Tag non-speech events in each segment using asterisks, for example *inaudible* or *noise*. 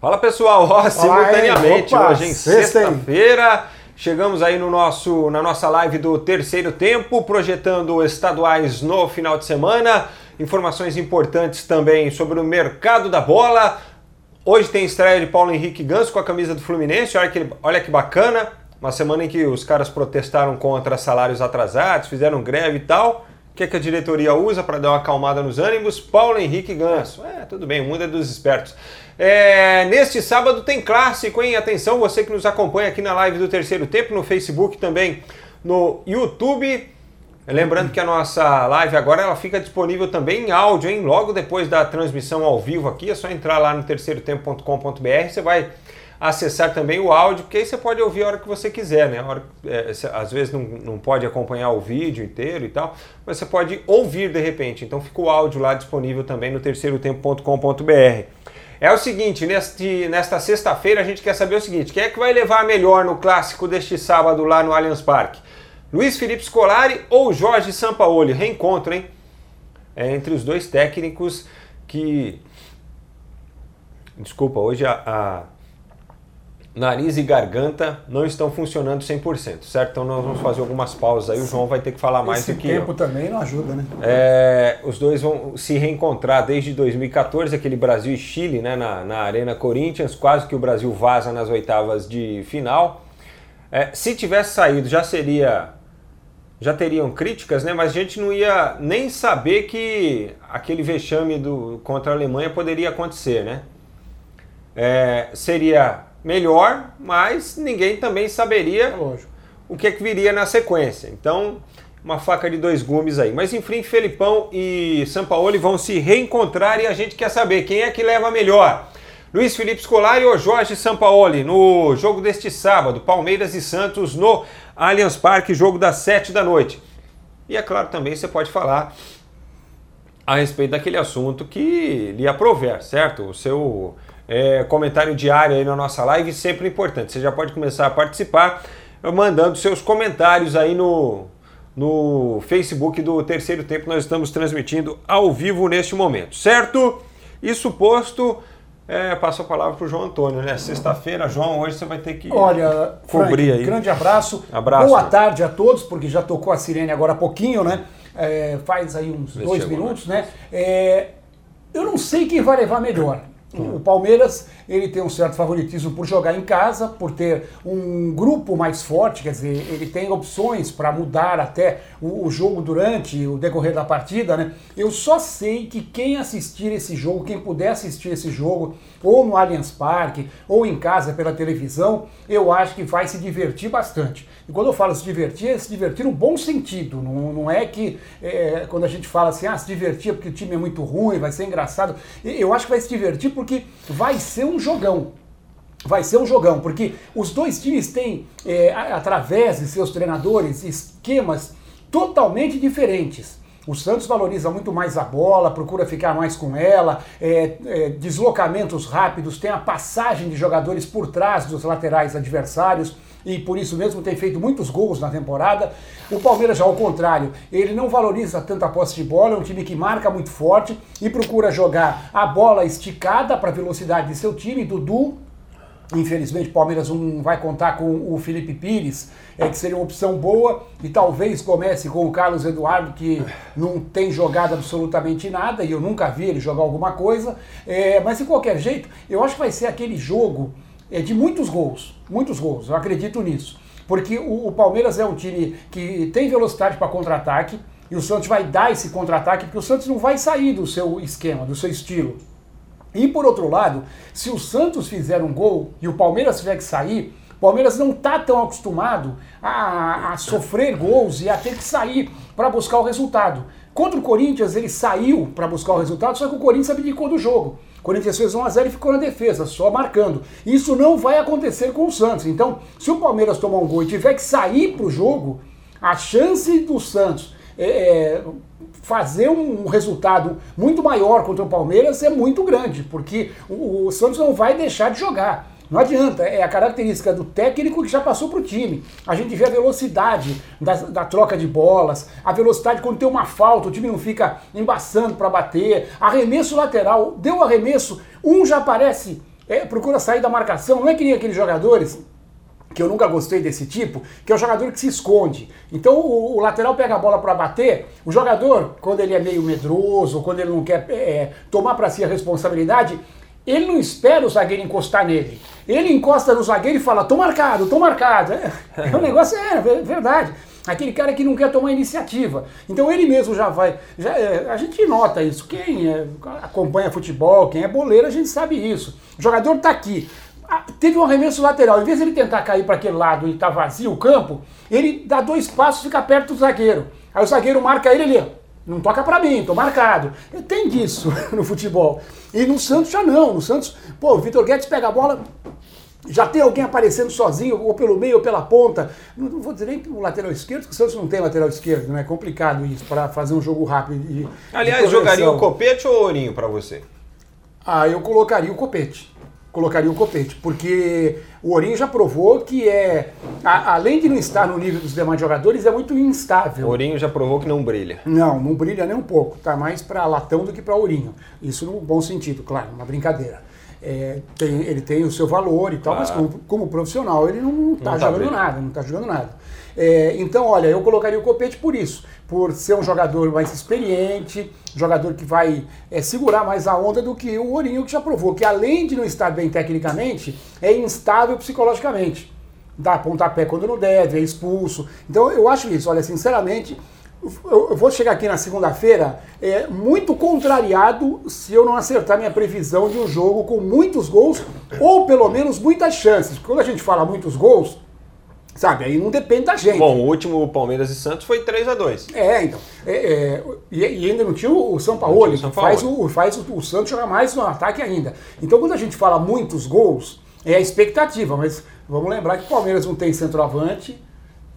Fala pessoal, ó, simultaneamente, Opa, hoje em sexta-feira, chegamos aí no nosso, na nossa live do terceiro tempo, projetando estaduais no final de semana, informações importantes também sobre o mercado da bola. Hoje tem estreia de Paulo Henrique Ganso com a camisa do Fluminense, olha que, olha que bacana, uma semana em que os caras protestaram contra salários atrasados, fizeram greve e tal. O que, é que a diretoria usa para dar uma acalmada nos ânimos? Paulo Henrique Ganso. É, tudo bem, o mundo é dos espertos. É, neste sábado tem clássico, hein? Atenção, você que nos acompanha aqui na live do terceiro tempo, no Facebook também, no YouTube. Lembrando que a nossa live agora ela fica disponível também em áudio, hein? Logo depois da transmissão ao vivo aqui, é só entrar lá no terceirotempo.com.br, você vai acessar também o áudio, porque aí você pode ouvir a hora que você quiser, né? A hora, é, às vezes não, não pode acompanhar o vídeo inteiro e tal, mas você pode ouvir de repente. Então fica o áudio lá disponível também no terceirotempo.com.br. É o seguinte, neste, nesta sexta-feira a gente quer saber o seguinte: quem é que vai levar melhor no clássico deste sábado lá no Allianz Parque? Luiz Felipe Scolari ou Jorge Sampaoli? Reencontro, hein? É entre os dois técnicos que. Desculpa, hoje a, a nariz e garganta não estão funcionando 100%, certo? Então nós vamos fazer algumas pausas aí, o João vai ter que falar mais Esse do que tempo eu. também não ajuda, né? É, os dois vão se reencontrar desde 2014, aquele Brasil e Chile né, na, na Arena Corinthians, quase que o Brasil vaza nas oitavas de final. É, se tivesse saído, já seria. Já teriam críticas, né? Mas a gente não ia nem saber que aquele vexame do, contra a Alemanha poderia acontecer, né? É, seria melhor, mas ninguém também saberia É o que, é que viria na sequência. Então, uma faca de dois gumes aí. Mas enfim, Felipão e Sampaoli vão se reencontrar e a gente quer saber quem é que leva melhor. Luiz Felipe Scolari ou Jorge Sampaoli no jogo deste sábado, Palmeiras e Santos no Allianz Parque, jogo das 7 da noite. E é claro, também você pode falar a respeito daquele assunto que lhe aprover, certo? O seu é, comentário diário aí na nossa live, sempre importante. Você já pode começar a participar mandando seus comentários aí no, no Facebook do Terceiro Tempo. Nós estamos transmitindo ao vivo neste momento, certo? Isso posto, é, passo a palavra para o João Antônio, né? Sexta-feira, João, hoje você vai ter que Olha, cobrir Frank, aí. grande abraço. Abraço. Boa tarde a todos, porque já tocou a sirene agora há pouquinho, né? É, faz aí uns Vê dois minutos, né? É, eu não sei quem vai levar melhor. O Palmeiras ele tem um certo favoritismo por jogar em casa, por ter um grupo mais forte, quer dizer, ele tem opções para mudar até o, o jogo durante o decorrer da partida, né? Eu só sei que quem assistir esse jogo, quem puder assistir esse jogo, ou no Allianz Parque, ou em casa pela televisão, eu acho que vai se divertir bastante. E quando eu falo se divertir, é se divertir no bom sentido. Não, não é que é, quando a gente fala assim, ah, se divertir porque o time é muito ruim, vai ser engraçado. Eu acho que vai se divertir porque vai ser um jogão. Vai ser um jogão, porque os dois times têm, é, através de seus treinadores, esquemas totalmente diferentes. O Santos valoriza muito mais a bola, procura ficar mais com ela, é, é, deslocamentos rápidos, tem a passagem de jogadores por trás dos laterais adversários e por isso mesmo tem feito muitos gols na temporada. O Palmeiras, já ao contrário, ele não valoriza tanto a posse de bola, é um time que marca muito forte e procura jogar a bola esticada para a velocidade de seu time. Dudu, Infelizmente, o Palmeiras não vai contar com o Felipe Pires, é, que seria uma opção boa, e talvez comece com o Carlos Eduardo, que não tem jogado absolutamente nada, e eu nunca vi ele jogar alguma coisa. É, mas de qualquer jeito, eu acho que vai ser aquele jogo é, de muitos gols. Muitos gols, eu acredito nisso. Porque o, o Palmeiras é um time que tem velocidade para contra-ataque, e o Santos vai dar esse contra-ataque, porque o Santos não vai sair do seu esquema, do seu estilo. E por outro lado, se o Santos fizer um gol e o Palmeiras tiver que sair, o Palmeiras não está tão acostumado a, a, sofrer gols e a ter que sair para buscar o resultado. Contra o Corinthians, ele saiu para buscar o resultado, só que o Corinthians abdicou do jogo. Corinthians fez 1x0 e ficou na defesa, só marcando. Isso não vai acontecer com o Santos. Então, se o Palmeiras tomar um gol e tiver que sair para o jogo, a chance do Santos é, fazer um resultado muito maior contra o Palmeiras é muito grande, porque o, o Santos não vai deixar de jogar. Não adianta, é a característica do técnico que já passou para o time. A gente vê a velocidade da, da, troca de bolas, a velocidade quando tem uma falta, o time não fica embaçando para bater. Arremesso lateral, deu arremesso, um já aparece é, procura sair da marcação. Não é que nem aqueles jogadores que eu nunca gostei desse tipo, que é o jogador que se esconde. Então o, o lateral pega a bola para bater, o jogador, quando ele é meio medroso, quando ele não quer é, tomar para si a responsabilidade, ele não espera o zagueiro encostar nele. Ele encosta no zagueiro e fala: tô marcado, tô marcado. É, é um *laughs* negócio, é, é verdade. Aquele cara que não quer tomar iniciativa. Então ele mesmo já vai. Já, é, a gente nota isso. Quem é, acompanha futebol, quem é boleiro, a gente sabe isso. O jogador está aqui. Ah, teve um arremesso lateral. Em vez de ele tentar cair para aquele lado e tá vazio o campo, ele dá dois passos e fica perto do zagueiro. Aí o zagueiro marca ele ali. Não toca para mim, tô marcado. Tem disso *laughs* no futebol. E no Santos já não. No Santos, pô, o Vitor Guedes pega a bola, já tem alguém aparecendo sozinho, ou pelo meio ou pela ponta. Não vou dizer nem o lateral esquerdo, porque o Santos não tem lateral esquerdo, não é complicado isso para fazer um jogo rápido. De, Aliás, de jogaria o Copete ou o Ourinho para você? Ah, eu colocaria o Copete. Colocaria o Copete, porque o Ourinho já provou que é, a, além de não estar no nível dos demais jogadores, é muito instável. O Ourinho já provou que não brilha. Não, não brilha nem um pouco. Tá mais para latão do que para Ourinho. Isso no bom sentido, claro, uma brincadeira. É, tem, ele tem o seu valor e tal, mas como, como profissional ele não está jogando tá nada, não está jogando nada. É, então, olha, eu colocaria o Copete por isso, por ser um jogador mais experiente, jogador que vai é, segurar mais a onda do que o Ourinho, que já provou que além de não estar bem tecnicamente, é instável psicologicamente. Dá pontapé quando não deve, é expulso. Então eu acho isso, olha, sinceramente, eu vou chegar aqui na segunda-feira é, muito contrariado se eu não acertar minha previsão de um jogo com muitos gols ou pelo menos muitas chances. Quando a gente fala muitos gols, sabe, aí não depende da gente. Bom, o último Palmeiras e Santos foi 3 a 2 É, então. É, é, e, e, ainda não tinha o São Paulo, que faz, o, faz o, o Santos jogar mais no ataque ainda. Então quando a gente fala muitos gols, é a expectativa, mas vamos lembrar que o Palmeiras não tem centroavante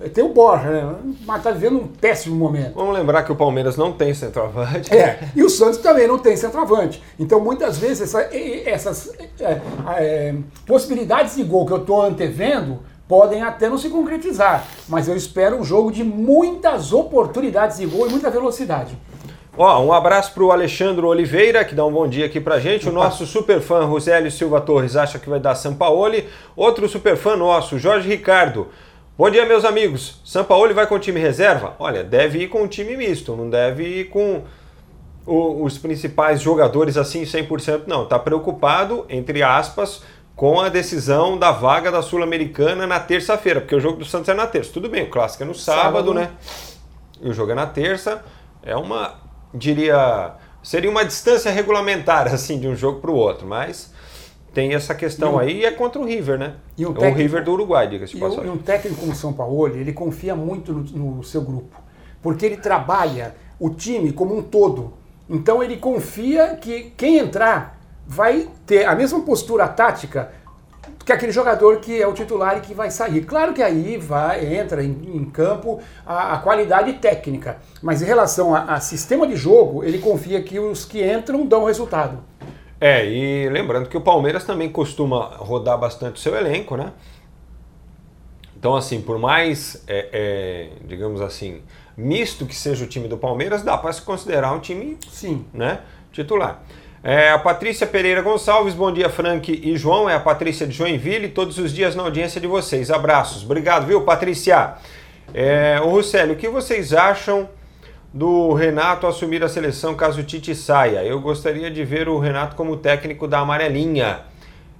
tem o Borja, né? mas está vivendo um péssimo momento. Vamos lembrar que o Palmeiras não tem centroavante. É, e o Santos também não tem centroavante. Então, muitas vezes, essa, essas é, é, possibilidades de gol que eu estou antevendo podem até não se concretizar. Mas eu espero um jogo de muitas oportunidades de gol e muita velocidade. Ó, um abraço para o Alexandre Oliveira, que dá um bom dia aqui para gente. O nosso superfã Rosélio Silva Torres acha que vai dar Sampaoli. Outro superfã nosso, Jorge Ricardo. Bom dia, meus amigos. Sampaoli vai com o time reserva? Olha, deve ir com o time misto, não deve ir com o, os principais jogadores assim 100%, não. Está preocupado, entre aspas, com a decisão da vaga da Sul-Americana na terça-feira, porque o jogo do Santos é na terça. Tudo bem, o clássico é no sábado, sábado. né? E o jogo é na terça. É uma, diria, seria uma distância regulamentar, *laughs* assim, de um jogo para o outro, mas tem essa questão um, aí e é contra o River, né? E um é o River do Uruguai, diga-se de passagem. E um técnico como o São Paulo, ele confia muito no, no, seu grupo, porque ele trabalha o time como um todo. Então ele confia que quem entrar vai ter a mesma postura tática que aquele jogador que é o titular e que vai sair. Claro que aí vai, entra em, em campo a, a, qualidade técnica, mas em relação a, a sistema de jogo, ele confia que os que entram dão resultado. É, e lembrando que o Palmeiras também costuma rodar bastante o seu elenco, né? Então, assim, por mais, é, é, digamos assim, misto que seja o time do Palmeiras, dá para se considerar um time Sim. Né, titular. É, a Patrícia Pereira Gonçalves, bom dia, Frank e João. É a Patrícia de Joinville, todos os dias na audiência de vocês. Abraços. Obrigado, viu, Patrícia? É, o Russelli, o que vocês acham do Renato assumir a seleção caso o Tite saia. Eu gostaria de ver o Renato como técnico da amarelinha.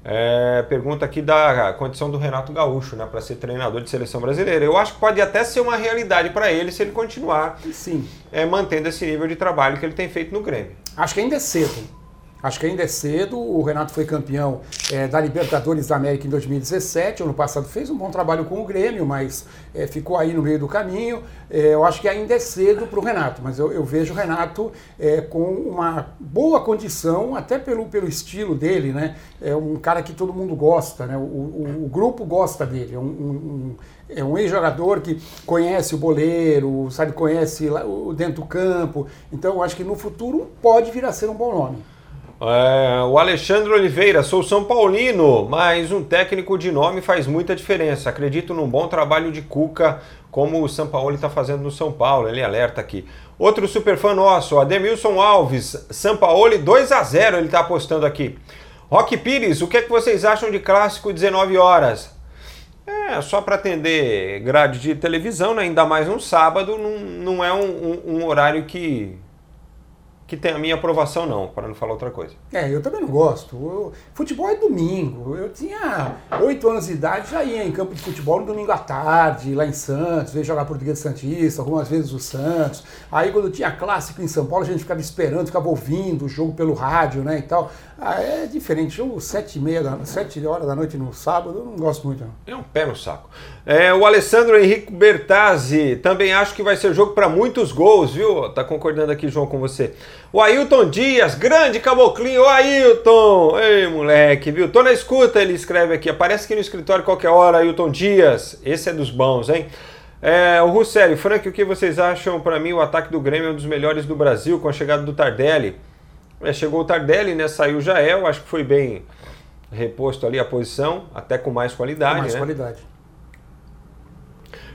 É, pergunta aqui da condição do Renato Gaúcho, né, para ser treinador de seleção brasileira. Eu acho que pode até ser uma realidade para ele se ele continuar Sim. É, mantendo esse nível de trabalho que ele tem feito no Grêmio. Acho que ainda é cedo. Acho que ainda é cedo. O Renato foi campeão é, da Libertadores da América em 2017. Ano passado fez um bom trabalho com o Grêmio, mas é, ficou aí no meio do caminho. É, eu acho que ainda é cedo para o Renato, mas eu, eu vejo o Renato é, com uma boa condição, até pelo, pelo estilo dele, né? É um cara que todo mundo gosta, né? O, o, o grupo gosta dele. É um, um, é um ex-jogador que conhece o boleiro, sabe, conhece o dentro do campo. Então, eu acho que no futuro pode vir a ser um bom nome. É, o Alexandre Oliveira, sou São Paulino, mas um técnico de nome faz muita diferença. Acredito num bom trabalho de Cuca, como o São Paulo está fazendo no São Paulo. Ele alerta aqui. Outro superfã nosso, Ademilson Alves, São Paulo 2 a 0 ele está apostando aqui. Rock Pires, o que, é que vocês acham de clássico 19 horas? É, só para atender grade de televisão, né? ainda mais um sábado, não, não é um, um, um horário que que tem a minha aprovação, não, para não falar outra coisa. É, eu também não gosto. Eu, futebol é domingo. Eu tinha oito anos de idade, já ia em campo de futebol no domingo à tarde, lá em Santos, veio jogar Português Santista, algumas vezes o Santos. Aí quando tinha clássico em São Paulo, a gente ficava esperando, ficava ouvindo o jogo pelo rádio, né, e tal. Ah, é diferente. Jogo sete e meia, da, sete horas da noite no sábado, eu não gosto muito, não. É um pé no saco. É, o Alessandro Henrique Bertazzi, também acho que vai ser jogo para muitos gols, viu? Tá concordando aqui, João, com você. O Ailton Dias, grande caboclinho, o Ailton! Ei, moleque, viu? Tô na escuta, ele escreve aqui. Aparece aqui no escritório qualquer hora, Ailton Dias. Esse é dos bons, hein? É, o Russelli, Frank, o que vocês acham? Para mim, o ataque do Grêmio é um dos melhores do Brasil com a chegada do Tardelli. É, chegou o Tardelli, né? Saiu o Jael, acho que foi bem reposto ali a posição, até com mais qualidade. Com mais né? qualidade.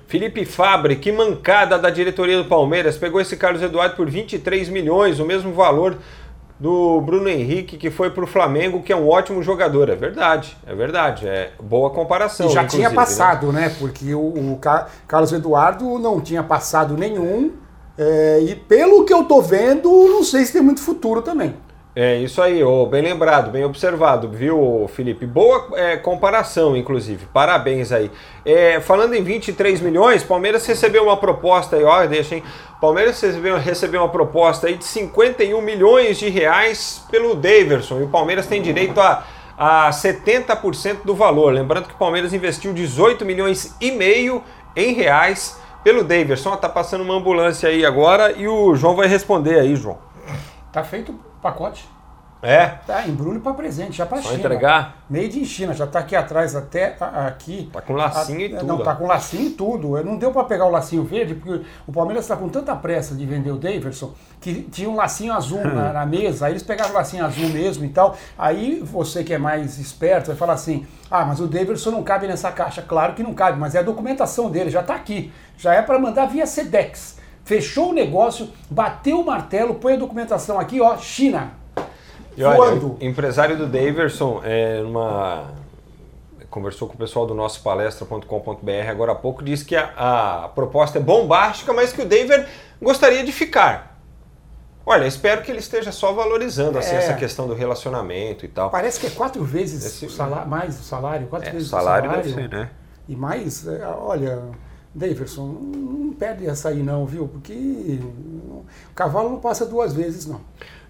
Felipe Fabre, que mancada da diretoria do Palmeiras, pegou esse Carlos Eduardo por 23 milhões, o mesmo valor do Bruno Henrique, que foi para o Flamengo, que é um ótimo jogador. É verdade, é verdade. É boa comparação. E já tinha né? passado, né? né? Porque o, o, Carlos Eduardo não tinha passado nenhum. É, e pelo que eu tô vendo, não sei se tem muito futuro também. É isso aí, oh, bem lembrado, bem observado, viu, Felipe? Boa é, comparação, inclusive. Parabéns aí. É, falando em 23 milhões, Palmeiras recebeu uma proposta aí, ó, deixa, hein? Palmeiras recebeu, recebeu uma proposta aí de 51 milhões de reais pelo Daverson. E o Palmeiras tem direito a, a 70% do valor. Lembrando que o Palmeiras investiu 18 milhões e meio em reais pelo Daverson. Tá passando uma ambulância aí agora e o João vai responder aí, João. Tá feito pacote. É? Tá, embrulho para presente, já para China. entregar? Made in China, já tá aqui atrás até aqui. Tá com lacinho a, e tudo. Não, tá com lacinho e tudo. Não deu para pegar o lacinho verde, porque o Palmeiras está com tanta pressa de vender o Daverson, que tinha um lacinho azul na, *laughs* na, mesa, aí eles pegaram o lacinho azul mesmo e tal. Aí você que é mais esperto vai falar assim, ah, mas o Daverson não cabe nessa caixa. Claro que não cabe, mas é a documentação dele, já tá aqui. Já é para mandar via SEDEX fechou o negócio, bateu o martelo, põe a documentação aqui, ó, China. E olha, o empresário do Daverson, é, numa, conversou com o pessoal do nosso palestra.com.br agora há pouco, disse que a, a, proposta é bombástica, mas que o Daver gostaria de ficar. Olha, espero que ele esteja só valorizando assim, é. essa questão do relacionamento e tal. Parece que é quatro vezes Esse, o salário, mais o salário, quatro é, vezes salário o salário. Deve ser, né? E mais, é, olha, Davidson, não perde essa aí não, viu? Porque o cavalo não passa duas vezes, não.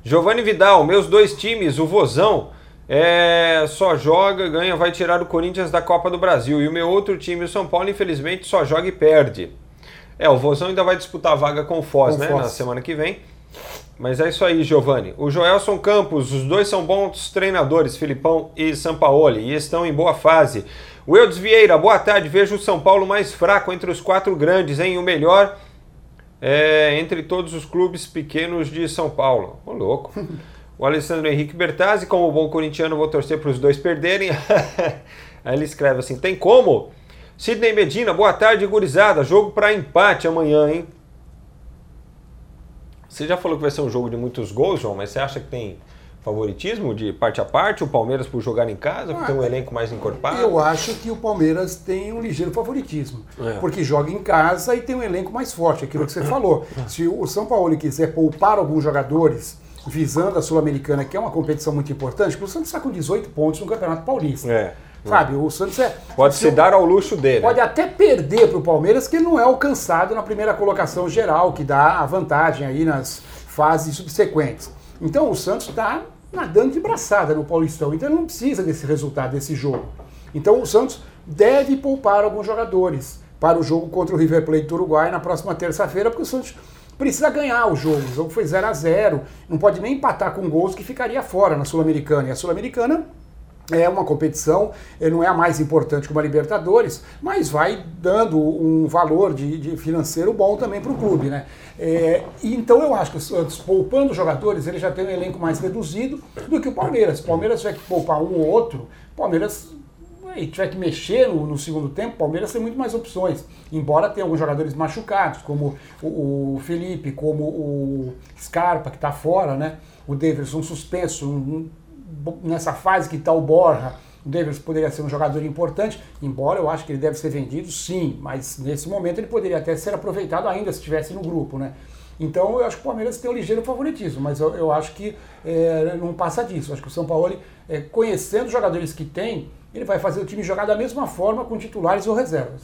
Giovanni Vidal, meus dois times, o Vozão, é, só joga, ganha, vai tirar o Corinthians da Copa do Brasil. E o meu outro time, o São Paulo, infelizmente, só joga e perde. É, o Vozão ainda vai disputar a vaga com o Foz, com né? Foz. Na semana que vem. Mas é isso aí, Giovanni. O Joelson Campos, os dois são bons treinadores, Filipão e Sampaoli, e estão em boa fase. Wildes Vieira, boa tarde. Vejo o São Paulo mais fraco entre os quatro grandes, hein? O melhor é, entre todos os clubes pequenos de São Paulo. Ô, louco. O Alessandro Henrique Bertazzi, como bom corintiano, vou torcer para os dois perderem. *laughs* Aí ele escreve assim: tem como? Sidney Medina, boa tarde, gurizada. Jogo para empate amanhã, hein? Você já falou que vai ser um jogo de muitos gols, João, mas você acha que tem favoritismo de parte a parte, o Palmeiras por jogar em casa, por ter um ah, elenco mais encorpado? Eu acho que o Palmeiras tem um ligeiro favoritismo, é. porque joga em casa e tem um elenco mais forte, aquilo que você falou. Se o São Paulo quiser poupar alguns jogadores visando a Sul-Americana, que é uma competição muito importante, porque o Santos está com 18 pontos no Campeonato Paulista. É. Sabe, o Santos é. Pode se dar ao luxo dele. Pode até perder para o Palmeiras, que ele não é alcançado na primeira colocação geral, que dá a vantagem aí nas fases subsequentes. Então o Santos está nadando de braçada no Paulistão. Então ele não precisa desse resultado, desse jogo. Então o Santos deve poupar alguns jogadores para o jogo contra o River Plate do Uruguai na próxima terça-feira, porque o Santos precisa ganhar o jogo. O jogo foi 0 a 0 não pode nem empatar com gols que ficaria fora na Sul-Americana. E a Sul-Americana é uma competição, eh, não é a mais importante como a Libertadores, mas vai dando um valor de, de financeiro bom também para o clube, né? É, então eu acho que o Santos, poupando jogadores, ele já tem um elenco mais reduzido do que o Palmeiras. O Palmeiras tiver que poupar um ou outro, o Palmeiras e tiver que mexer no, no, segundo tempo, o Palmeiras tem muito mais opções. Embora tenha alguns jogadores machucados, como o, o Felipe, como o Scarpa, que está fora, né? O Davidson suspenso, nessa fase que está o Borja, o Davis poderia ser um jogador importante, embora eu acho que ele deve ser vendido sim, mas nesse momento ele poderia até ser aproveitado ainda se estivesse no grupo, né? Então eu acho que o Palmeiras tem um ligeiro favoritismo, mas eu, eu acho que é, não passa disso. Eu acho que o São Paulo, é, conhecendo os jogadores que tem, ele vai fazer o time jogar da mesma forma com titulares ou reservas.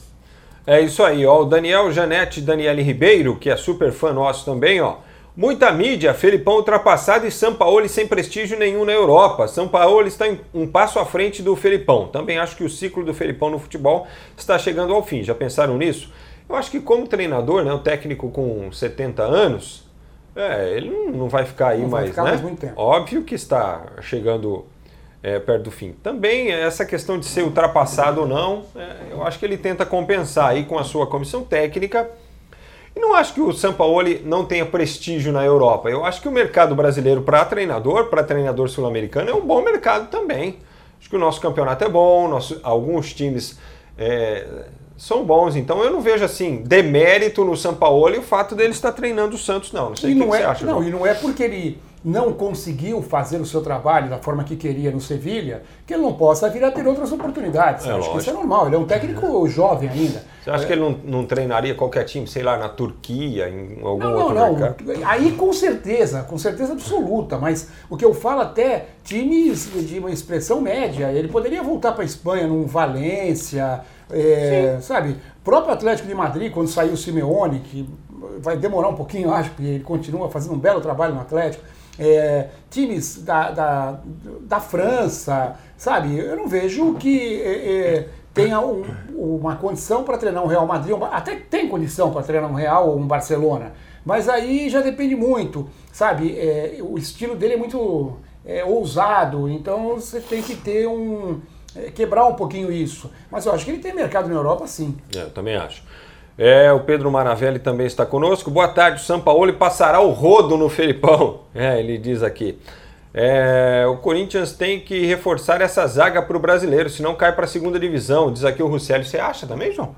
É isso aí, ó. O Daniel Janete Daniele Ribeiro, que é super fã nosso também, ó. Muita mídia, Felipão ultrapassado e São Paulo sem prestígio nenhum na Europa. São Paulo está um passo à frente do Felipão. Também acho que o ciclo do Felipão no futebol está chegando ao fim. Já pensaram nisso? Eu acho que como treinador, né, o técnico com 70 anos, é, ele não, vai ficar aí não mais, vai ficar né? mais muito tempo. Óbvio que está chegando é, perto do fim. Também essa questão de ser ultrapassado ou não, é, eu acho que ele tenta compensar aí com a sua comissão técnica e não acho que o Sampaoli não tenha prestígio na Europa. Eu acho que o mercado brasileiro para treinador, para treinador sul-americano, é um bom mercado também. Acho que o nosso campeonato é bom, nosso, alguns times é, são bons. Então eu não vejo assim demérito no Sampaoli o fato dele estar treinando o Santos, não. Não sei e o não que, é, você acha. Não, João. e não é porque ele não conseguiu fazer o seu trabalho da forma que queria no Sevilha, que ele não possa vir a ter outras oportunidades. É, acho lógico. que isso é normal. Ele é um técnico jovem ainda. Você acha que ele não, não treinaria qualquer time, sei lá, na Turquia, em algum Não, não, outro não. mercado? Aí com certeza, com certeza absoluta. Mas o que eu falo até times de uma expressão média. Ele poderia voltar para a Espanha num Valência, é, sabe? Próprio Atlético de Madrid, quando saiu o Simeone, que vai demorar um pouquinho, acho, porque ele continua fazendo um belo trabalho no Atlético. É, times da, da, da França, sabe? Eu não vejo que é, é, tenha um- uma condição para treinar um Real Madrid, um até tem condição para treinar um Real ou um Barcelona, mas aí já depende muito, sabe? É, o estilo dele é muito é, ousado, então você tem que ter um. É, quebrar um pouquinho isso. Mas eu acho que ele tem mercado na Europa sim. É, eu também acho. É, o Pedro Maravelli também está conosco. Boa tarde, o Sampaoli passará o rodo no Felipão. *laughs* É, ele diz aqui. É, o Corinthians tem que reforçar essa zaga para o brasileiro, senão cai para a segunda divisão. Diz aqui o Russelli. Você acha também, João?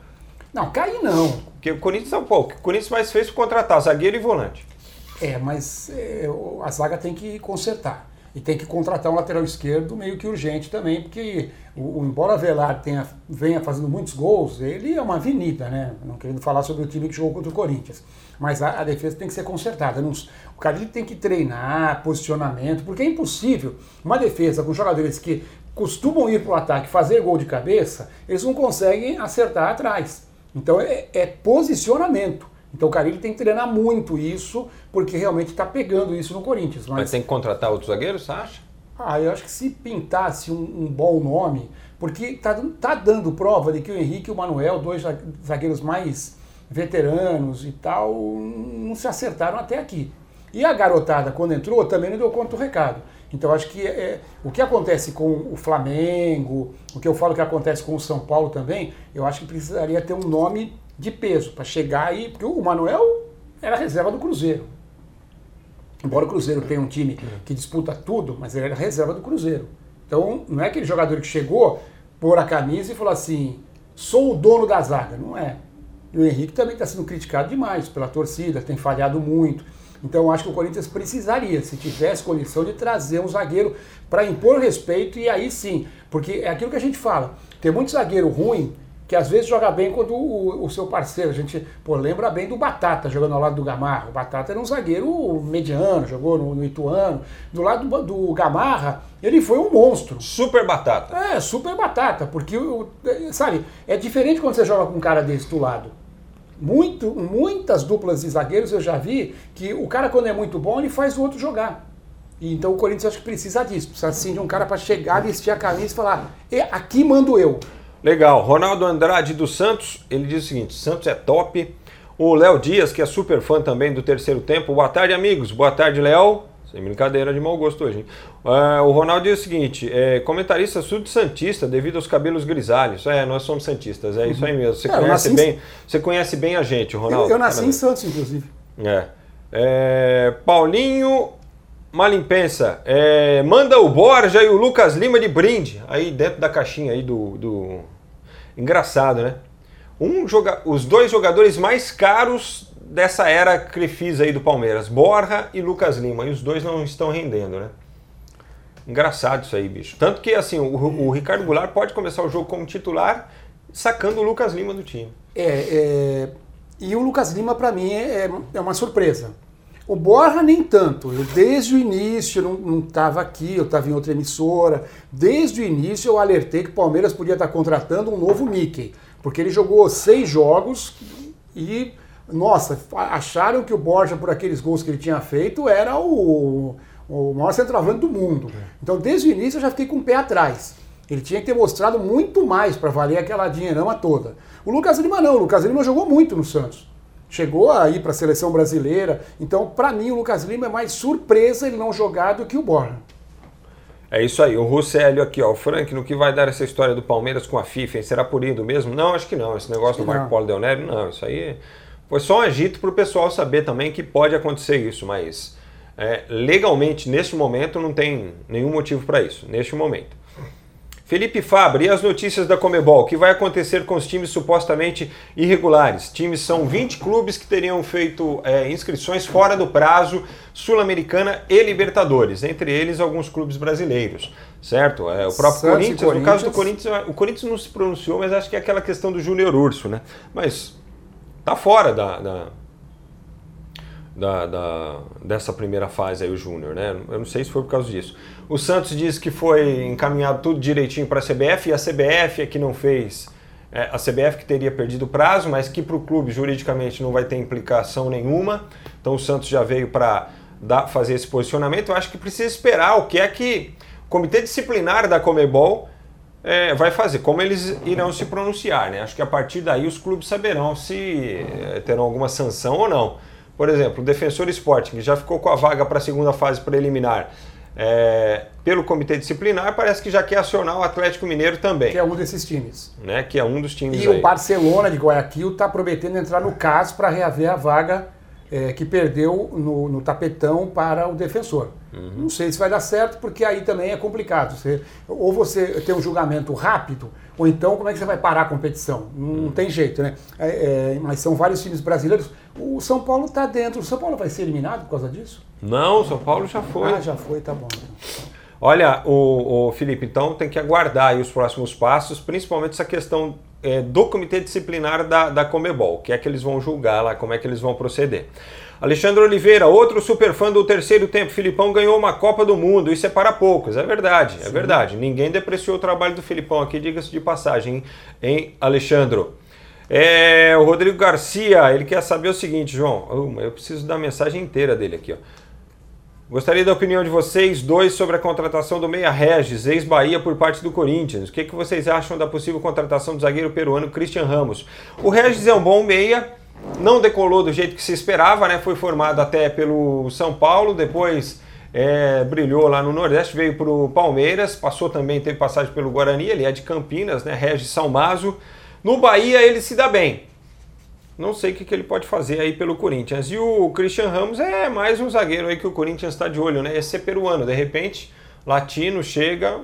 Não, cair não. Porque o Corinthians, não, pô, o que o Corinthians mais fez foi contratar zagueiro e volante. É, mas é, a zaga tem que consertar. E tem que contratar um lateral esquerdo meio que urgente também, porque o, o- embora Velar tenha, venha fazendo muitos gols, ele é uma avenida, né? Não querendo falar sobre o time que jogou contra o Corinthians. Mas a, a defesa tem que ser consertada. Não- o Carille tem que treinar posicionamento, porque é impossível uma defesa com jogadores que costumam ir para o ataque fazer gol de cabeça, eles não conseguem acertar atrás. Então é, é posicionamento. Então o Carille tem que treinar muito isso, porque realmente está pegando isso no Corinthians. Mas Mas, tem que contratar outro zagueiro, você acha? ah, eu acho que se pintasse um, um bom nome, porque está tá dando prova de que o Henrique e o Manuel, dois za- zagueiros mais veteranos e tal, não se acertaram até aqui. E a garotada, quando entrou, também não deu conta do recado. Então acho que é, o que acontece com o Flamengo, o que eu falo que acontece com o São Paulo também, eu acho que precisaria ter um nome de peso para chegar aí, porque o Manuel era reserva do Cruzeiro. Embora o Cruzeiro tenha um time que disputa tudo, mas ele era reserva do Cruzeiro. Então não é aquele jogador que chegou, pôr a camisa e falou assim: sou o dono da zaga. Não é. E o Henrique também está sendo criticado demais pela torcida, tem falhado muito. Então acho que o Corinthians precisaria, se tivesse condição, de trazer um zagueiro para impor respeito e aí sim. Porque é aquilo que a gente fala: tem muito zagueiro ruim que às vezes joga bem quando o, o seu parceiro, a gente pô, lembra bem do Batata jogando ao lado do Gamarra. O Batata era um zagueiro mediano, jogou no, no Ituano. Do lado do, do Gamarra, ele foi um monstro. Super batata. É, super batata, porque, sabe, é diferente quando você joga com um cara desse do lado. Muito, muitas duplas de zagueiros eu já vi que o cara, quando é muito bom, ele faz o outro jogar. E Então o Corinthians acho que precisa disso, precisa sim de um cara para chegar, vestir a camisa e falar: "E aqui mando eu. Legal. Ronaldo Andrade dos Santos, ele diz o seguinte: Santos é top. O Léo Dias, que é super fã também do terceiro tempo. Boa tarde, amigos. Boa tarde, Léo. Sem brincadeira de mau gosto hoje? Ah, o Ronaldo diz o seguinte: é, comentarista sud-santista devido aos cabelos grisalhos. É, nós somos santistas, é isso aí mesmo. Você, É, conhece, nasci em- bem, você conhece bem a gente, Ronaldo. Eu, eu nasci em Parabéns. Santos, inclusive. É. É, Paulinho Malimpensa, é, manda o Borja e o Lucas Lima de brinde. Aí dentro da caixinha aí do. do- Engraçado, né? Um joga... Os dois jogadores mais caros dessa era Crefisa aí do Palmeiras, Borja e Lucas Lima. E os dois não estão rendendo, né? Engraçado isso aí, bicho. Tanto que, assim, o, o Ricardo Goulart pode começar o jogo como titular, sacando o Lucas Lima do time. É, é e o Lucas Lima, para mim, é, é uma surpresa. O Borja nem tanto. Eu desde o início não estava aqui, eu estava em outra emissora. Desde o início eu alertei que o Palmeiras podia estar contratando um novo Mickey. Porque ele jogou seis jogos e, nossa, acharam que o Borja, por aqueles gols que ele tinha feito, era o, o maior centroavante do mundo. Então desde o início eu já fiquei com o pé atrás. Ele tinha que ter mostrado muito mais para valer aquela dinheirama toda. O Lucas Lima não, o Lucas Lima jogou muito no Santos. Chegou a ir para a seleção brasileira. Então, para mim, o Lucas Lima é mais surpresa ele não jogar do que o Borja. É isso aí, o Russelio aqui, ó, o Frank, no que vai dar essa história do Palmeiras com a FIFA, hein? será por indo mesmo? Não, acho que não, esse negócio do Marco não. Paulo Del Nero, não, isso aí foi só um agito para o pessoal saber também que pode acontecer isso, mas é, legalmente, neste momento, não tem nenhum motivo para isso, neste momento. Felipe Fabre, e as notícias da Comebol? O que vai acontecer com os times supostamente irregulares? Times são 20 clubes que teriam feito é, inscrições fora do prazo, Sul-Americana e Libertadores, entre eles alguns clubes brasileiros, certo? É, o próprio Corinthians, Corinthians, no caso do Corinthians, o Corinthians não se pronunciou, mas acho que é aquela questão do Júnior Urso, né? Mas tá fora da, da da, da, dessa primeira fase aí, o Júnior, né? Eu não sei se foi por causa disso. O Santos diz que foi encaminhado tudo direitinho para a CBF e a CBF é que não fez. É, a CBF que teria perdido o prazo, mas que para o clube juridicamente não vai ter implicação nenhuma. Então o Santos já veio para fazer esse posicionamento. Eu acho que precisa esperar o que é que o Comitê Disciplinar da Comebol é, vai fazer, como eles irão se pronunciar. Né? Acho que a partir daí os clubes saberão se é, terão alguma sanção ou não. Por exemplo, o Defensor Sporting, já ficou com a vaga para a segunda fase preliminar é, pelo comitê disciplinar, parece que já quer acionar o Atlético Mineiro também. Que é um desses times. Né? Que é um dos times. E aí. o Barcelona de Guayaquil está prometendo entrar no caso para reaver a vaga é, que perdeu no, no, tapetão para o defensor. Uhum. Não sei se vai dar certo, porque aí também é complicado. Você, ou você tem um julgamento rápido, ou então como é que você vai parar a competição? Não, tem jeito, né? É, é, mas são vários times brasileiros. O São Paulo está dentro. O São Paulo vai ser eliminado por causa disso? Não, o São Paulo já foi. Ah, já foi, tá bom. Olha, o, o Felipe, então tem que aguardar os próximos passos, principalmente essa questão é, do comitê disciplinar da, da Comebol, que é que eles vão julgar lá, como é que eles vão proceder. Alexandre Oliveira, outro super fã do terceiro tempo, Filipão ganhou uma Copa do Mundo, isso é para poucos, é verdade, é Sim. é verdade. Ninguém depreciou o trabalho do Filipão aqui, diga-se de passagem, hein, Alexandre? É, o Rodrigo Garcia, ele quer saber o seguinte, João, eu preciso da mensagem inteira dele aqui, ó. Gostaria da opinião de vocês dois sobre a contratação do Meia Regis, ex-Bahia, por parte do Corinthians. O que, que vocês acham da possível contratação do zagueiro peruano Christian Ramos? O Regis é um bom meia, não decolou do jeito que se esperava, né? Foi formado até pelo São Paulo, depois é, brilhou lá no Nordeste, veio para o Palmeiras, passou também, teve passagem pelo Guarani, ele é de Campinas, né? Regis Salmazo. No Bahia ele se dá bem. Não sei o que, que ele pode fazer aí pelo Corinthians. E o Christian Ramos é mais um zagueiro aí que o Corinthians está de olho, né? Esse é peruano. De repente, latino chega,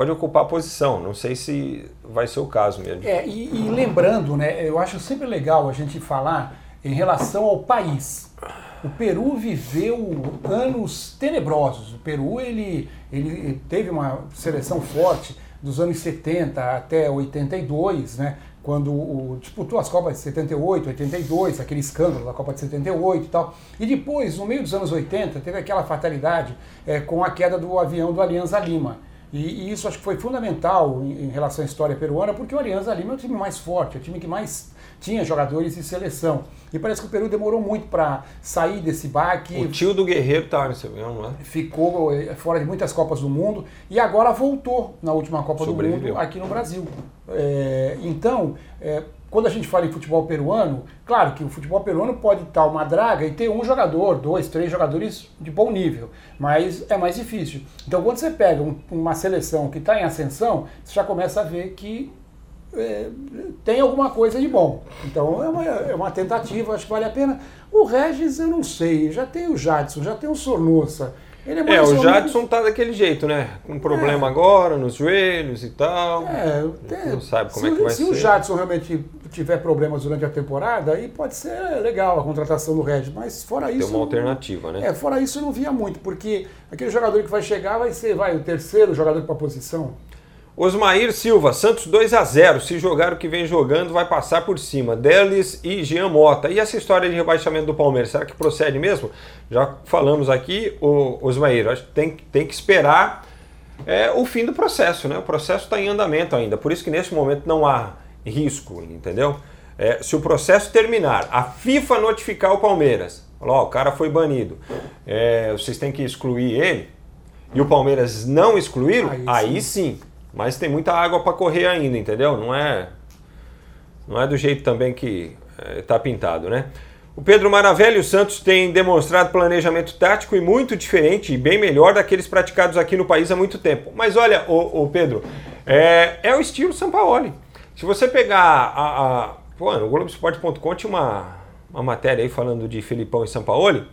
pode ocupar a posição. Não sei se vai ser o caso mesmo. É, e, e, lembrando, né? Eu acho sempre legal a gente falar em relação ao país. O Peru viveu anos tenebrosos. O Peru ele, ele teve uma seleção forte dos anos 70 até 82, né? quando o, disputou as Copas de 78, 82, aquele escândalo da Copa de 78 e tal. E depois, no meio dos anos 80, teve aquela fatalidade é, com a queda do avião do Alianza Lima. E, e isso acho que foi fundamental em, em, relação à história peruana, porque o Alianza Lima é o time mais forte, é o time que mais tinha jogadores de seleção. E parece que o Peru demorou muito para sair desse baque. O tio do Guerreiro estava nesse avião, não é? Ficou é, fora de muitas Copas do Mundo e agora voltou na última Copa Sobreviveu. do Mundo aqui no Brasil. É, então, é, quando a gente fala em futebol peruano, claro que o futebol peruano pode estar uma draga e ter um jogador, dois, três jogadores de bom nível, mas é mais difícil. Então, quando você pega um, uma seleção que está em ascensão, você já começa a ver que é, tem alguma coisa de bom. Então, é uma, é uma tentativa, acho que vale a pena. O Regis, eu não sei, já tem o Jadson, já tem o Sornosa. Ele é, é o Jadson tá daquele jeito, né? Com problema é. agora nos joelhos e tal. É, tem, não sabe como é que vai se ser. Se o Jadson realmente tiver problemas durante a temporada, aí pode ser legal a contratação do Red. Mas fora isso. Tem uma alternativa, né? É, fora isso eu não via muito, porque aquele jogador que vai chegar vai ser, vai, o terceiro jogador para a posição. Osmair Silva, Santos 2 a 0 Se jogar o que vem jogando, vai passar por cima. Delis e Jean Mota. E essa história de rebaixamento do Palmeiras, será que procede mesmo? Já falamos aqui, o Osmair, acho que tem, tem que esperar é, o fim do processo, né? O processo está em andamento ainda. Por isso que nesse momento não há risco, entendeu? É, se o processo terminar, a FIFA notificar o Palmeiras, ó, o cara foi banido, é, vocês têm que excluir ele, e o Palmeiras não excluíram, aí, aí sim. sim mas tem muita água para correr ainda, entendeu? Não é, não é do jeito também que está é, pintado, né? O Pedro Maravelli e o Santos têm demonstrado planejamento tático e muito diferente e bem melhor daqueles praticados aqui no país há muito tempo. Mas olha, o, Pedro, é, é, o estilo Sampaoli. Se você pegar a. a pô, no Globoesporte.com tinha uma, uma matéria aí falando de Filipão e Sampaoli.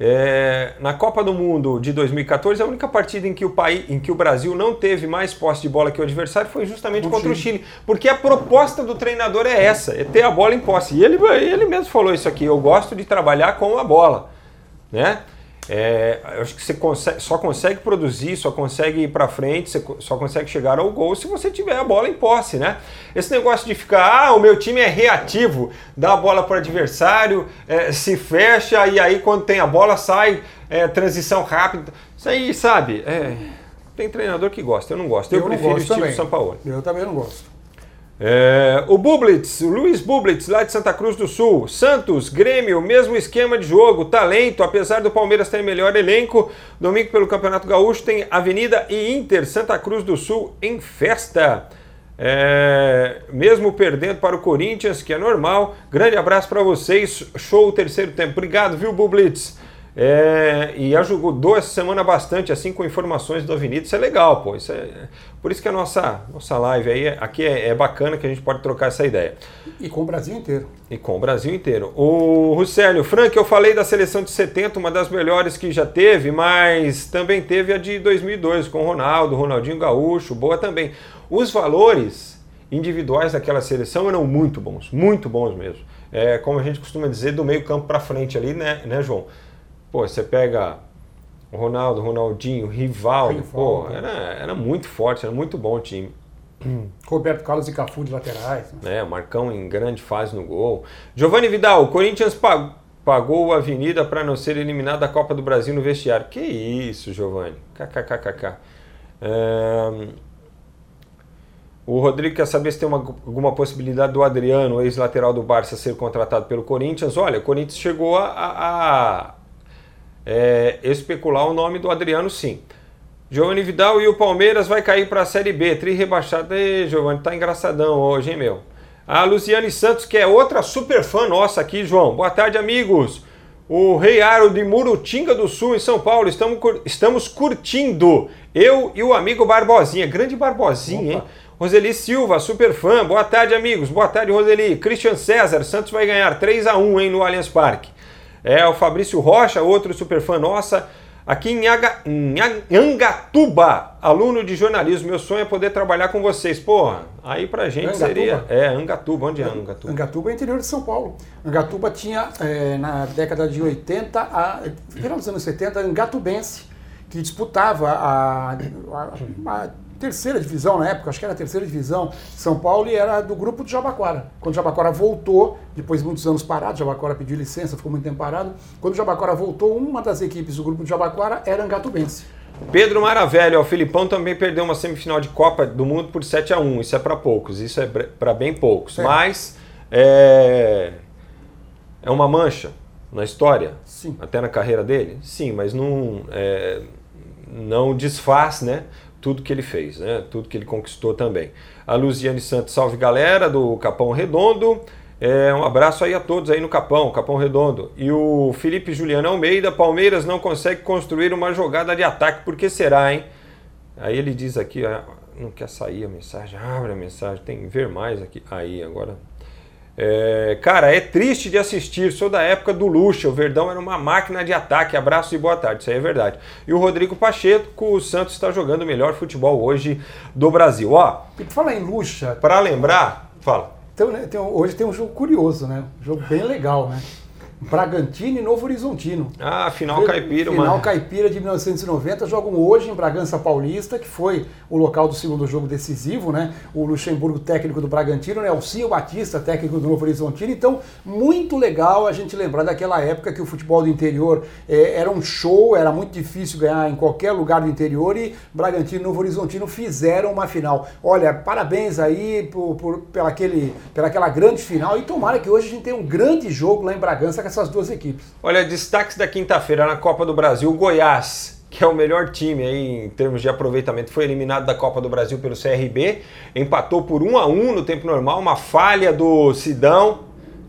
É, na Copa do Mundo de 2014, a única partida em que, o país, em que o Brasil não teve mais posse de bola que o adversário foi justamente o contra Chile. o Chile. Porque a proposta do treinador é essa, é ter a bola em posse. E ele, ele mesmo falou isso aqui, eu gosto de trabalhar com a bola. Né? É, eu acho que você consegue, só consegue produzir, só consegue ir para frente, você só consegue chegar ao gol se você tiver a bola em posse, né? Esse negócio de ficar, ah, o meu time é reativo, dá a bola para o adversário, é, se fecha e aí quando tem a bola sai é, transição rápida. Isso aí, sabe? É, tem treinador que gosta, eu não gosto. Eu, eu prefiro o estilo São Paulo. Eu também não gosto. É, o Bublitz, o Luiz Bublitz, lá de Santa Cruz do Sul. Santos, Grêmio, mesmo esquema de jogo, talento, apesar do Palmeiras ter melhor elenco. Domingo pelo Campeonato Gaúcho tem Avenida e Inter, Santa Cruz do Sul em festa. É, mesmo perdendo para o Corinthians, que é normal. Grande abraço para vocês. Show o terceiro tempo. Obrigado, viu, Bublitz? É, e ajudou essa semana bastante, assim, com informações do Avenida. Isso é legal, pô. Isso é, por isso que a nossa, nossa live aí aqui é, é, bacana que a gente pode trocar essa ideia. E com o Brasil inteiro. E com o Brasil inteiro. O Rucélio, Frank, eu falei da seleção de 70, uma das melhores que já teve, mas também teve a de 2002, com o Ronaldo, Ronaldinho Gaúcho, boa também. Os valores individuais daquela seleção eram muito bons, muito bons mesmo. É, como a gente costuma dizer, do meio campo para frente ali, né, né João? Pô, você pega o Ronaldo, Ronaldinho, Rivaldo, pô, era, era muito forte, era muito bom o time. *clears throat* Roberto Carlos e Cafu de laterais. Né? É, Marcão em grande fase no gol. Giovanni Vidal, o Corinthians pagou, pagou a Avenida para não ser eliminado da Copa do Brasil no vestiário. Que isso, Giovanni? KKKKK. É... O Rodrigo quer saber se tem uma, alguma possibilidade do Adriano, ex-lateral do Barça, ser contratado pelo Corinthians. Olha, o Corinthians chegou a, a é, especular o nome do Adriano sim. Giovanni Vidal e o Palmeiras vai cair para a Série B, tri rebaixado. Ei, Giovanni, tá engraçadão hoje, hein, meu? A Luciane Santos, que é outra super fã nossa aqui, João. Boa tarde, amigos. O Rei Aro de Murutinga do Sul, em São Paulo. Estamos, estamos curtindo. Eu e o amigo Barbosinha. Grande Barbosinha, Opa. hein? Roseli Silva, super fã. Boa tarde, amigos. Boa tarde, Roseli. Christian César, Santos vai ganhar 3 a 1 hein, no Allianz Parque. É o Fabrício Rocha, outro superfã nossa, aqui em, Aga, em Angatuba, aluno de jornalismo. Meu sonho é poder trabalhar com vocês. Porra, aí pra gente Angatuba. seria. É, Angatuba, onde é Angatuba? Angatuba é interior de São Paulo. Angatuba tinha, é, na década de 80, a, final dos anos 70, Angatubense, que disputava a, a, a terceira divisão na época, acho que era a terceira divisão, São Paulo, e era do grupo de Jabaquara. Quando o Jabaquara voltou, depois de muitos anos parado, Jabaquara pediu licença, ficou muito tempo parado. Quando o Jabaquara voltou, uma das equipes do grupo de Jabaquara era Angatubense. Pedro Maravelli, o Filipão também perdeu uma semifinal de Copa do Mundo por 7 a 1 Isso é para poucos, isso é para bem poucos. É. Mas é, é uma mancha na história, Sim. até na carreira dele? Sim, mas não, é, não desfaz né, tudo que ele fez, né? tudo que ele conquistou também. A Luziane Santos, salve galera do Capão Redondo. É, um abraço aí a todos aí no Capão, Capão Redondo. E o Felipe Juliano Almeida, Palmeiras não consegue construir uma jogada de ataque, por que será, hein? Aí ele diz aqui, não quer sair a mensagem, abre a mensagem, tem que ver mais aqui. Aí, agora. É, cara, é triste de assistir, sou da época do Lucha, o Verdão era uma máquina de ataque, abraço e boa tarde, isso aí é verdade. E o Rodrigo Pacheco, o Santos está jogando o melhor futebol hoje do Brasil. Ó, e pra falar em Lucha... Para lembrar, fala. Então, né, tem, hoje tem um jogo curioso, né? Um jogo bem legal, né? Bragantino e Novo Horizontino. Ah, final caipira, Final mano. caipira de 1990, jogam hoje em Bragança Paulista, que foi o local do segundo jogo decisivo, né? O Luxemburgo, técnico do Bragantino, né? O Cio Batista, técnico do Novo Horizontino. Então, muito legal a gente lembrar daquela época que o futebol do interior é, era um show, era muito difícil ganhar em qualquer lugar do interior e Bragantino e Novo Horizontino fizeram uma final. Olha, parabéns aí por, por, pela, aquele, pela aquela grande final e tomara que hoje a gente tenha um grande jogo lá em Bragança essas duas equipes. Olha, destaques da quinta-feira na Copa do Brasil, Goiás, que é o melhor time aí em termos de aproveitamento, foi eliminado da Copa do Brasil pelo CRB, empatou por 1 a 1 no tempo normal, uma falha do Sidão.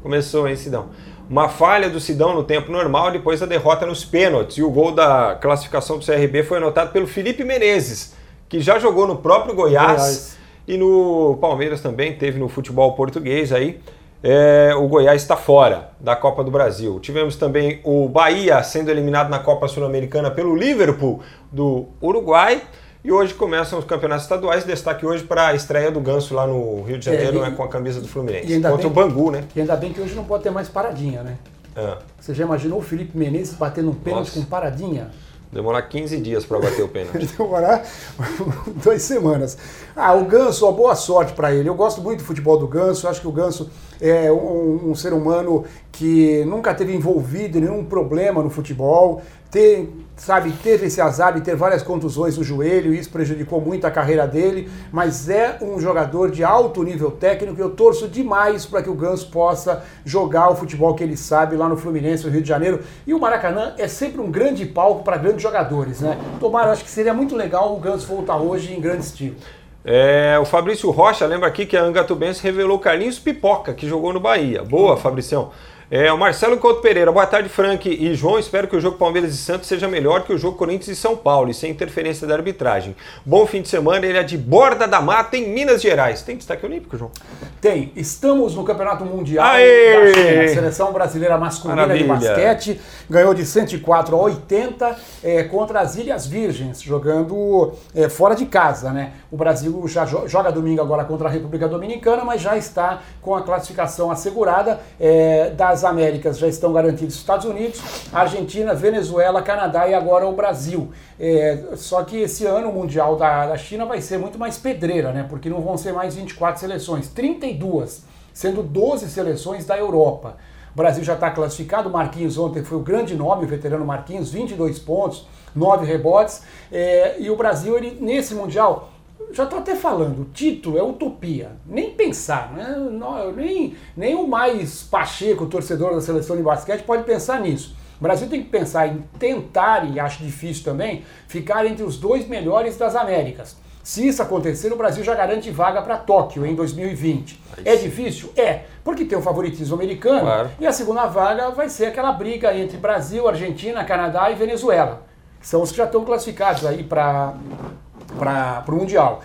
Começou, hein, Sidão? Uma falha do Sidão no tempo normal, depois a derrota nos pênaltis. E o gol da classificação do CRB foi anotado pelo Felipe Menezes, que já jogou no próprio Goiás, Goiás. e no Palmeiras também, teve no futebol português aí é, o Goiás está fora da Copa do Brasil. Tivemos também o Bahia sendo eliminado na Copa Sul-Americana pelo Liverpool do Uruguai. E hoje começam os campeonatos estaduais. Destaque hoje para a estreia do Ganso lá no Rio de Janeiro, é, e, né, com a camisa do Fluminense. Contra bem, o Bangu, né? E ainda bem que hoje não pode ter mais paradinha, né? É. Você já imaginou o Felipe Menezes batendo um pênalti com paradinha? Demorar 15 dias para bater o pênalti. *laughs* Demorar *laughs* duas semanas. Ah, o Ganso, boa sorte para ele. Eu gosto muito do futebol do Ganso. Acho que o Ganso é um, um, ser humano que nunca teve envolvido em nenhum problema no futebol. Tem, sabe, teve esse azar de ter várias contusões no joelho, isso prejudicou muito a carreira dele, mas é um jogador de alto nível técnico e eu torço demais para que o Ganso possa jogar o futebol que ele sabe lá no Fluminense, no Rio de Janeiro. E o Maracanã é sempre um grande palco para grandes jogadores, né? Tomara, acho que seria muito legal o Ganso voltar hoje em grande estilo. É, o Fabrício Rocha lembra aqui que a Angatubense revelou Carlinhos Pipoca, que jogou no Bahia. Boa, Fabricião. É, o Marcelo Couto Pereira, boa tarde, Frank e João. Espero que o jogo Palmeiras e Santos seja melhor que o jogo Corinthians e São Paulo e sem interferência da arbitragem. Bom fim de semana, ele é de Borda da Mata, em Minas Gerais. Tem destaque olímpico, João? Tem. Estamos no Campeonato Mundial Aê! da China. Seleção brasileira masculina Maravilha. de basquete ganhou de 104 a 80 é, contra as Ilhas Virgens, jogando é, fora de casa, né? O Brasil já joga domingo agora contra a República Dominicana, mas já está com a classificação assegurada é, das as Américas já estão garantidos Estados Unidos, Argentina, Venezuela, Canadá e agora o Brasil. É, só que esse ano o Mundial da, da China vai ser muito mais pedreira, né? Porque não vão ser mais 24 seleções, 32, sendo 12 seleções da Europa. O Brasil já está classificado, Marquinhos ontem foi o grande nome, o veterano Marquinhos, 22 pontos, 9 rebotes. É, e o Brasil, ele, nesse Mundial, já estou até falando, o título é utopia. Nem pensar, né? Não, nem, nem o mais pacheco, torcedor da seleção de basquete, pode pensar nisso. O Brasil tem que pensar em tentar, e acho difícil também, ficar entre os dois melhores das Américas. Se isso acontecer, o Brasil já garante vaga para Tóquio em 2020. É difícil? É, porque tem o favoritismo americano claro. e a segunda vaga vai ser aquela briga entre Brasil, Argentina, Canadá e Venezuela. São os que já estão classificados aí para para o Mundial.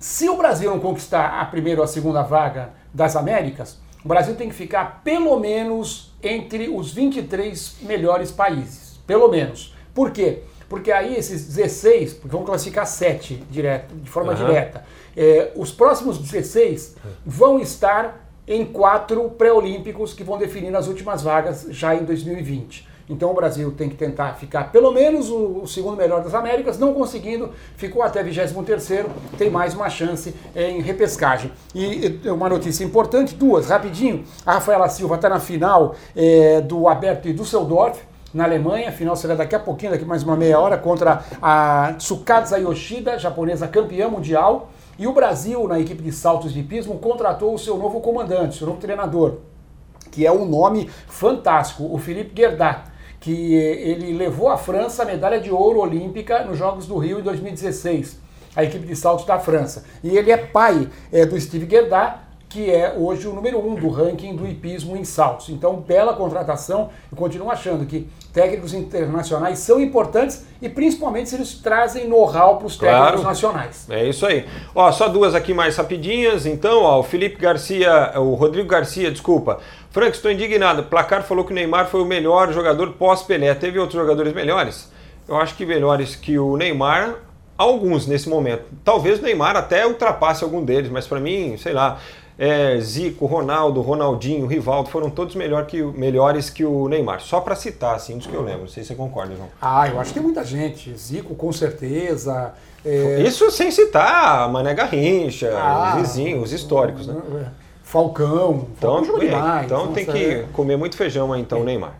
Se o Brasil não conquistar a primeira ou a segunda vaga das Américas, o Brasil tem que ficar pelo menos entre os 23 melhores países. Pelo menos. Por quê? Porque aí esses 16, porque vão classificar 7 direto, de forma uhum. direta, é, os próximos 16 vão estar em quatro pré-olímpicos que vão definir as últimas vagas já em 2020. Então o Brasil tem que tentar ficar pelo menos o, o segundo melhor das Américas, não conseguindo, ficou até 23º, tem mais uma chance é, em repescagem. E uma notícia importante, duas, rapidinho, a Rafaela Silva está na final é, do Aberto e Düsseldorf, na Alemanha, a final será daqui a pouquinho, daqui mais uma meia hora, contra a Tsukadza Yoshida, japonesa campeã mundial. E o Brasil, na equipe de saltos de pismo, contratou o seu novo comandante, seu novo treinador, que é um nome fantástico, o Felipe Gerdat que ele levou a França a medalha de ouro olímpica nos Jogos do Rio em 2016, a equipe de saltos da França. E ele é pai é, do Steve Gerdat, que é hoje o número um do ranking do hipismo em saltos. Então, bela contratação. Eu continuo achando que técnicos internacionais são importantes e principalmente se eles trazem know-how para os técnicos claro. nacionais. É isso aí. Ó, só duas aqui mais rapidinhas. Então, ó, o Felipe Garcia, o Rodrigo Garcia, desculpa. Frank, estou indignado. O placar falou que o Neymar foi o melhor jogador pós-Pelé. Teve outros jogadores melhores? Eu acho que melhores que o Neymar, alguns nesse momento. Talvez o Neymar até ultrapasse algum deles, mas para mim, sei lá, é, Zico, Ronaldo, Ronaldinho, Rivaldo foram todos melhor que, melhores que o Neymar. Só para citar, assim, dos que eu lembro. Não sei se você concorda, João. Ah, eu acho que tem muita gente. Zico, com certeza. É... Isso sem citar Mané Garrincha, ah, os vizinhos, os históricos, né? É. Falcão. Então, Falcão demais, então tem que comer muito feijão aí, então, o Neymar.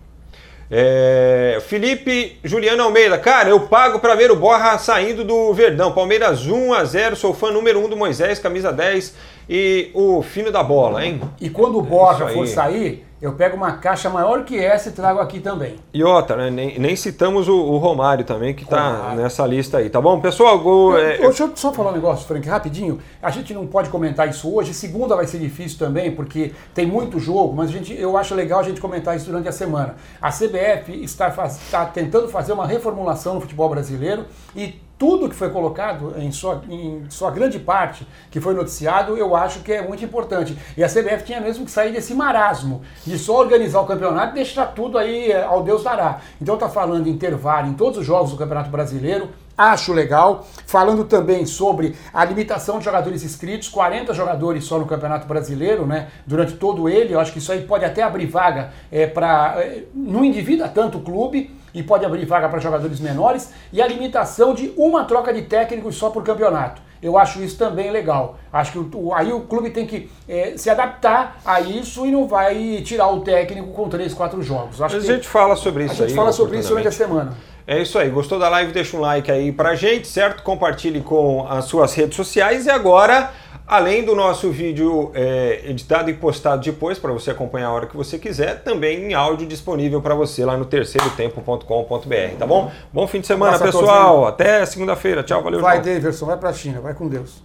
É, Felipe Juliano Almeida, cara, eu pago para ver o Borra saindo do Verdão. Palmeiras 1 a 0, sou fã número 1 do Moisés, camisa 10 e o fino da bola, hein? E quando o Borja for sair, eu pego uma caixa maior que essa e trago aqui também. E outra, né? nem, nem citamos o, o, Romário também, que está nessa lista aí, tá bom? Pessoal, go, é... deixa eu só falar um negócio, Frank, rapidinho. A gente não pode comentar isso hoje, segunda vai ser difícil também, porque tem muito jogo, mas a gente, eu acho legal a gente comentar isso durante a semana. A CBF está, está tentando fazer uma reformulação no futebol brasileiro e tudo que foi colocado, em sua, em sua grande parte, que foi noticiado, eu acho que é muito importante. E a CBF tinha mesmo que sair desse marasmo, de só organizar o campeonato e deixar tudo aí eh, ao Deus dará. Então está falando em intervalo em todos os jogos do Campeonato Brasileiro, acho legal. Falando também sobre a limitação de jogadores inscritos, 40 jogadores só no Campeonato Brasileiro, né? Durante todo ele, eu acho que isso aí pode até abrir vaga é, para. É, não endivida tanto o clube e pode abrir vaga para jogadores menores, e a limitação de uma troca de técnicos só por campeonato. Eu acho isso também legal. Acho que o, aí o clube tem que é, se adaptar a isso e não vai tirar o técnico com três, quatro jogos. Acho a gente fala sobre isso aí. A gente fala sobre isso durante a semana. É isso aí. Gostou da live? Deixa um like aí pra gente, certo? Compartilhe com as suas redes sociais. E agora Além do nosso vídeo é, editado e postado depois para você acompanhar a hora que você quiser, também em áudio disponível para você lá no terceirotempo.com.br, tá bom? Bom fim de semana, pessoal. Até segunda-feira. Tchau, valeu. Vai. Davidson, vai para a China, vai com Deus.